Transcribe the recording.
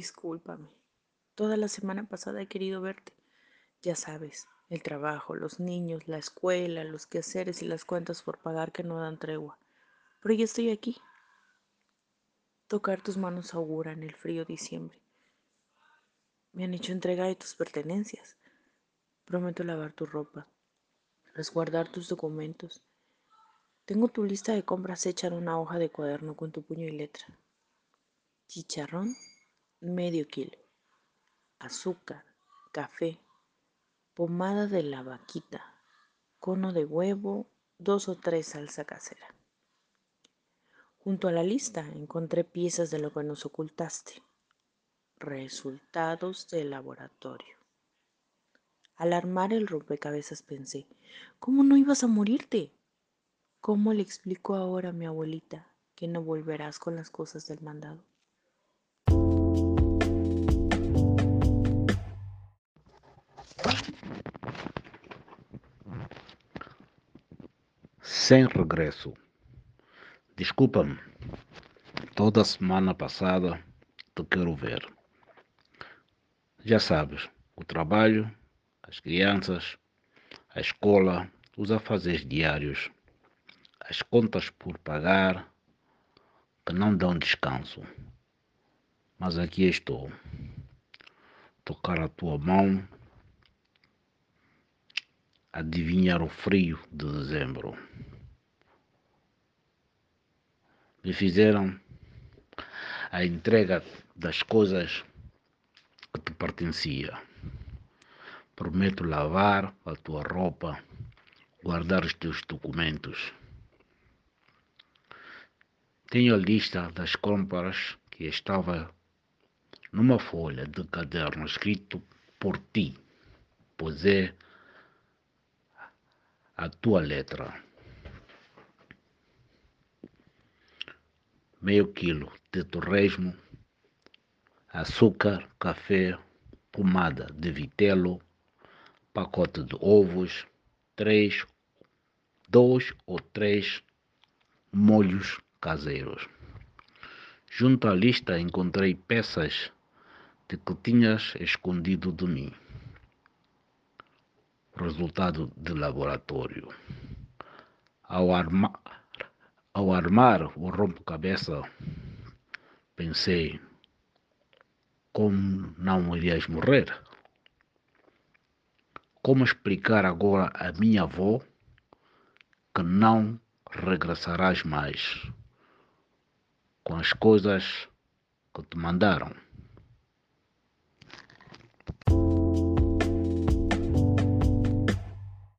Discúlpame. Toda la semana pasada he querido verte. Ya sabes, el trabajo, los niños, la escuela, los quehaceres y las cuentas por pagar que no dan tregua. Pero ya estoy aquí. Tocar tus manos augura en el frío diciembre. Me han hecho entrega de tus pertenencias. Prometo lavar tu ropa, resguardar tus documentos. Tengo tu lista de compras hecha en una hoja de cuaderno con tu puño y letra. Chicharrón, medio kilo. Azúcar, café, pomada de la vaquita, cono de huevo, dos o tres salsa casera. Junto a la lista encontré piezas de lo que nos ocultaste. Resultados del laboratorio. Al armar el rompecabezas pensé, ¿cómo no ibas a morirte? ¿Cómo le explico ahora a mi abuelita que no volverás con las cosas del mandado? Sem regresso. Desculpa-me. Toda semana passada te quero ver. Já sabes, o trabalho, as crianças, a escola, os afazeres diários, as contas por pagar, que não dão descanso. Mas aqui estou. Tocar a tua mão, adivinhar o frio de dezembro. me fizeram a entrega das coisas que te pertencia. Prometo lavar a tua roupa, guardar os teus documentos. Tenho a lista das compras que estava numa folha de caderno escrito por ti, pois é a tua letra. meio quilo de torresmo, açúcar, café, pomada de vitelo, pacote de ovos, três, dois ou três molhos caseiros. Junto à lista encontrei peças de que tinhas escondido de mim. Resultado de laboratório. Ao armar ao armar o rompe-cabeça, pensei: como não irias morrer? Como explicar agora à minha avó que não regressarás mais com as coisas que te mandaram?